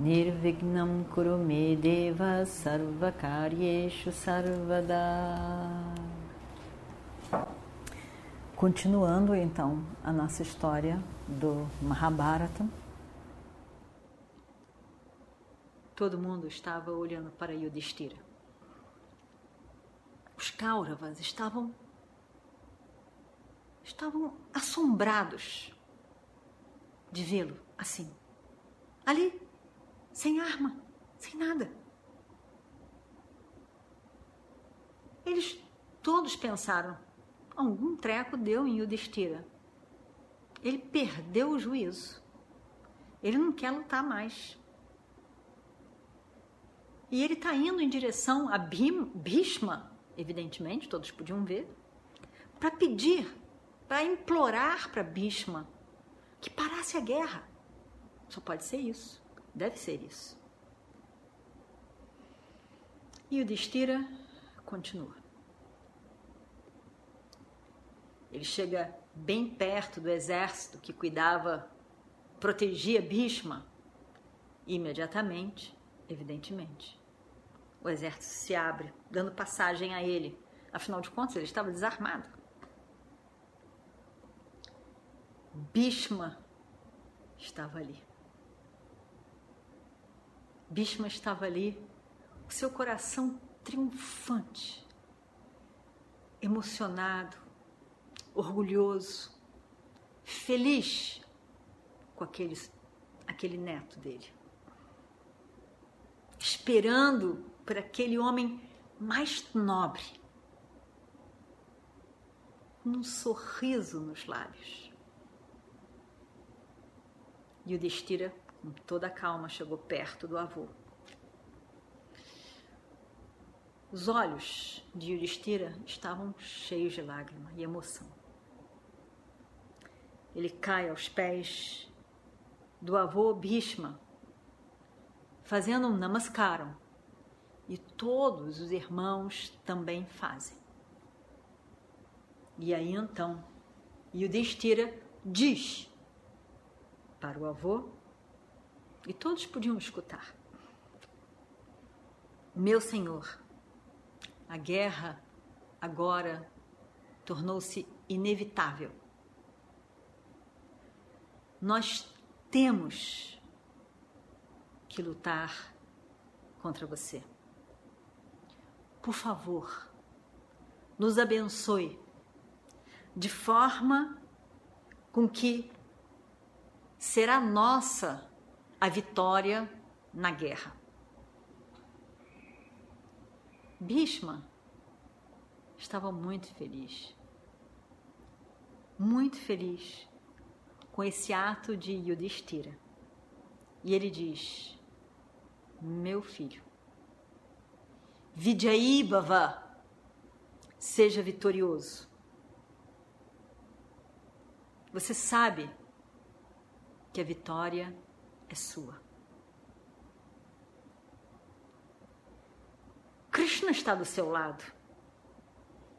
Nirvignam Kurume Deva Sarvakaryeshu Sarvada Continuando então a nossa história do Mahabharata. Todo mundo estava olhando para Yudhishthira. Os Kauravas estavam estavam assombrados de vê-lo assim. Ali, sem arma, sem nada. Eles todos pensaram: algum treco deu em Yudhishthira. Ele perdeu o juízo. Ele não quer lutar mais. E ele está indo em direção a Bhishma, evidentemente, todos podiam ver, para pedir, para implorar para Bhishma que parasse a guerra. Só pode ser isso. Deve ser isso. E o Destira continua. Ele chega bem perto do exército que cuidava, protegia Bhishma. Imediatamente, evidentemente, o exército se abre, dando passagem a ele. Afinal de contas, ele estava desarmado. Bhishma estava ali. Bhishma estava ali, seu coração triunfante, emocionado, orgulhoso, feliz com aqueles, aquele neto dele. Esperando por aquele homem mais nobre, com um sorriso nos lábios. E o Destira toda a calma, chegou perto do avô. Os olhos de Yudhishthira estavam cheios de lágrima e emoção. Ele cai aos pés do avô Bhishma, fazendo um namaskaram, e todos os irmãos também fazem. E aí então, Yudhishthira diz para o avô e todos podiam escutar. Meu Senhor, a guerra agora tornou-se inevitável. Nós temos que lutar contra você. Por favor, nos abençoe de forma com que será nossa a vitória na guerra. Bhishma estava muito feliz, muito feliz com esse ato de Yudhishthira. E ele diz: Meu filho, Vijaybhava, seja vitorioso. Você sabe que a vitória é sua. Krishna está do seu lado.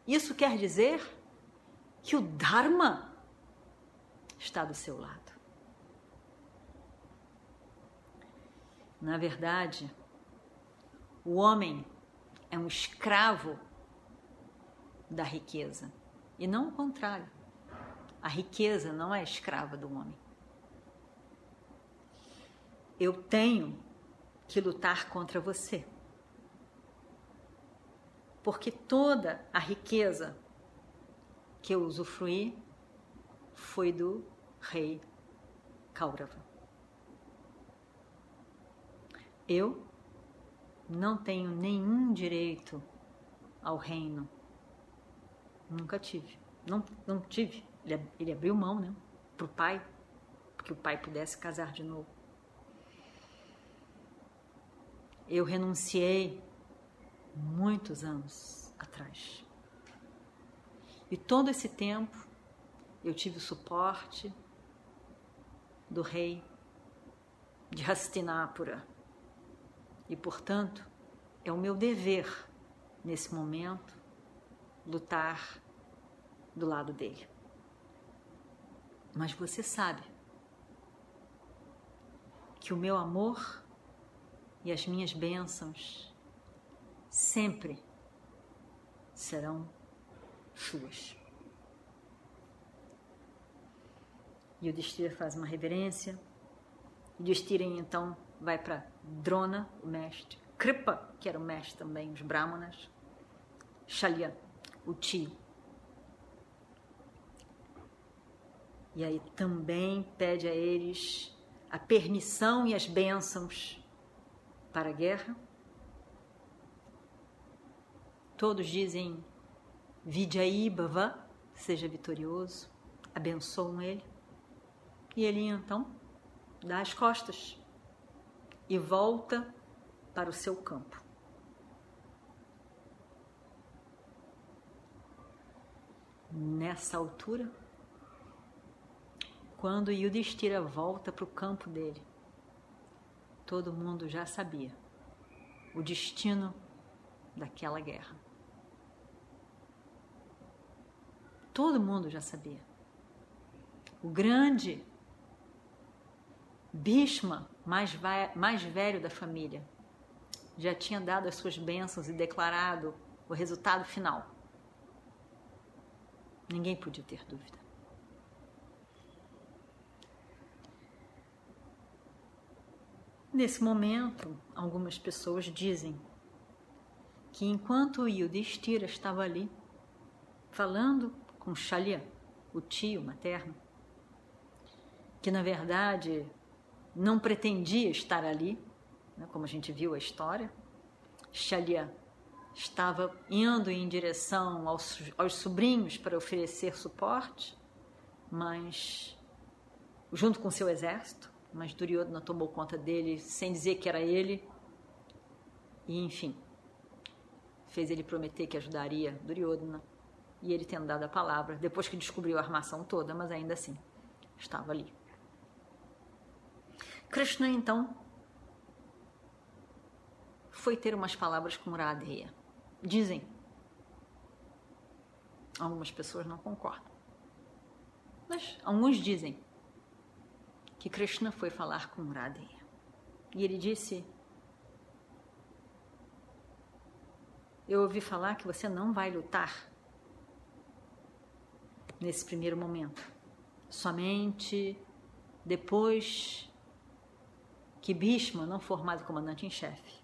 Isso quer dizer que o Dharma está do seu lado. Na verdade, o homem é um escravo da riqueza e não o contrário. A riqueza não é escrava do homem eu tenho que lutar contra você. Porque toda a riqueza que eu usufruí foi do rei Kaurava. Eu não tenho nenhum direito ao reino. Nunca tive. Não, não tive. Ele, ele abriu mão, né? Para o pai, porque o pai pudesse casar de novo. Eu renunciei muitos anos atrás. E todo esse tempo eu tive o suporte do rei de Hastinapura. E, portanto, é o meu dever, nesse momento, lutar do lado dele. Mas você sabe que o meu amor e as minhas bênçãos sempre serão suas. E o Destira faz uma reverência. O Destira então vai para Drona, o mestre, Kripa, que era o mestre também, os Brahmanas, Shalya, o tio. E aí também pede a eles a permissão e as bênçãos para a guerra. Todos dizem Vijay Bhava, seja vitorioso, abençoam ele. E ele então dá as costas e volta para o seu campo. Nessa altura, quando Yudhishthira volta para o campo dele, todo mundo já sabia o destino daquela guerra. Todo mundo já sabia. O grande Bhishma, mais, mais velho da família, já tinha dado as suas bênçãos e declarado o resultado final. Ninguém podia ter dúvida. Nesse momento, algumas pessoas dizem que enquanto Yudhishthira estava ali, falando com Shalya, o tio materno, que na verdade não pretendia estar ali, né, como a gente viu a história. Shalya estava indo em direção aos, aos sobrinhos para oferecer suporte, mas junto com seu exército, mas Duryodhana tomou conta dele sem dizer que era ele. E enfim, fez ele prometer que ajudaria Duryodhana. E ele tendo dado a palavra, depois que descobriu a armação toda, mas ainda assim, estava ali. Krishna então foi ter umas palavras com Radheya. Dizem. Algumas pessoas não concordam. Mas alguns dizem que Krishna foi falar com Radheya. E ele disse: Eu ouvi falar que você não vai lutar nesse primeiro momento. Somente depois que Bhishma não formado comandante em chefe.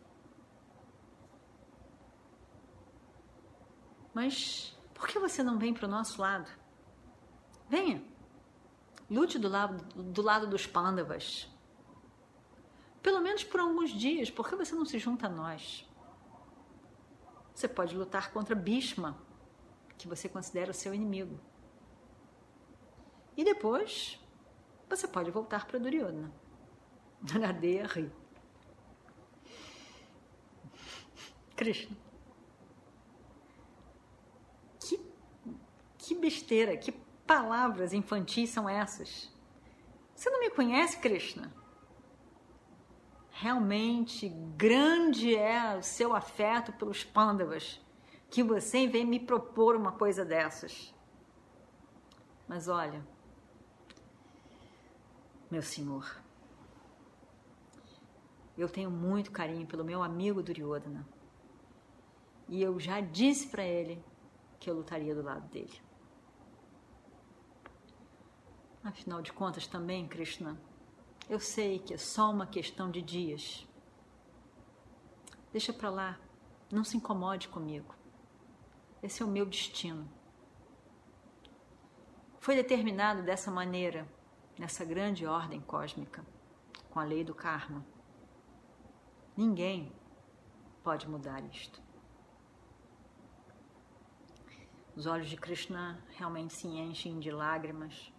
Mas por que você não vem para o nosso lado? Venha. Lute do lado, do lado dos Pandavas. Pelo menos por alguns dias. Por que você não se junta a nós? Você pode lutar contra Bhishma, que você considera o seu inimigo. E depois você pode voltar para Duryodhana. Naradeya ri. Krishna. Que, que besteira, que palavras infantis são essas? Você não me conhece, Krishna? Realmente grande é o seu afeto pelos pândavas que você vem me propor uma coisa dessas. Mas olha, meu senhor, eu tenho muito carinho pelo meu amigo Duryodhana. E eu já disse para ele que eu lutaria do lado dele. Afinal de contas, também, Krishna, eu sei que é só uma questão de dias. Deixa para lá, não se incomode comigo. Esse é o meu destino. Foi determinado dessa maneira, nessa grande ordem cósmica, com a lei do karma. Ninguém pode mudar isto. Os olhos de Krishna realmente se enchem de lágrimas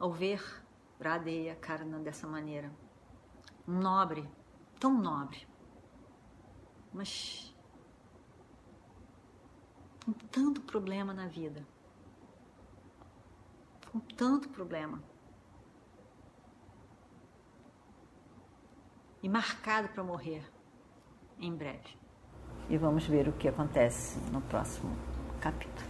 ao ver Radeya Karna dessa maneira. Um nobre tão nobre, mas com tanto problema na vida, com tanto problema. E marcado para morrer em breve. E vamos ver o que acontece no próximo capítulo.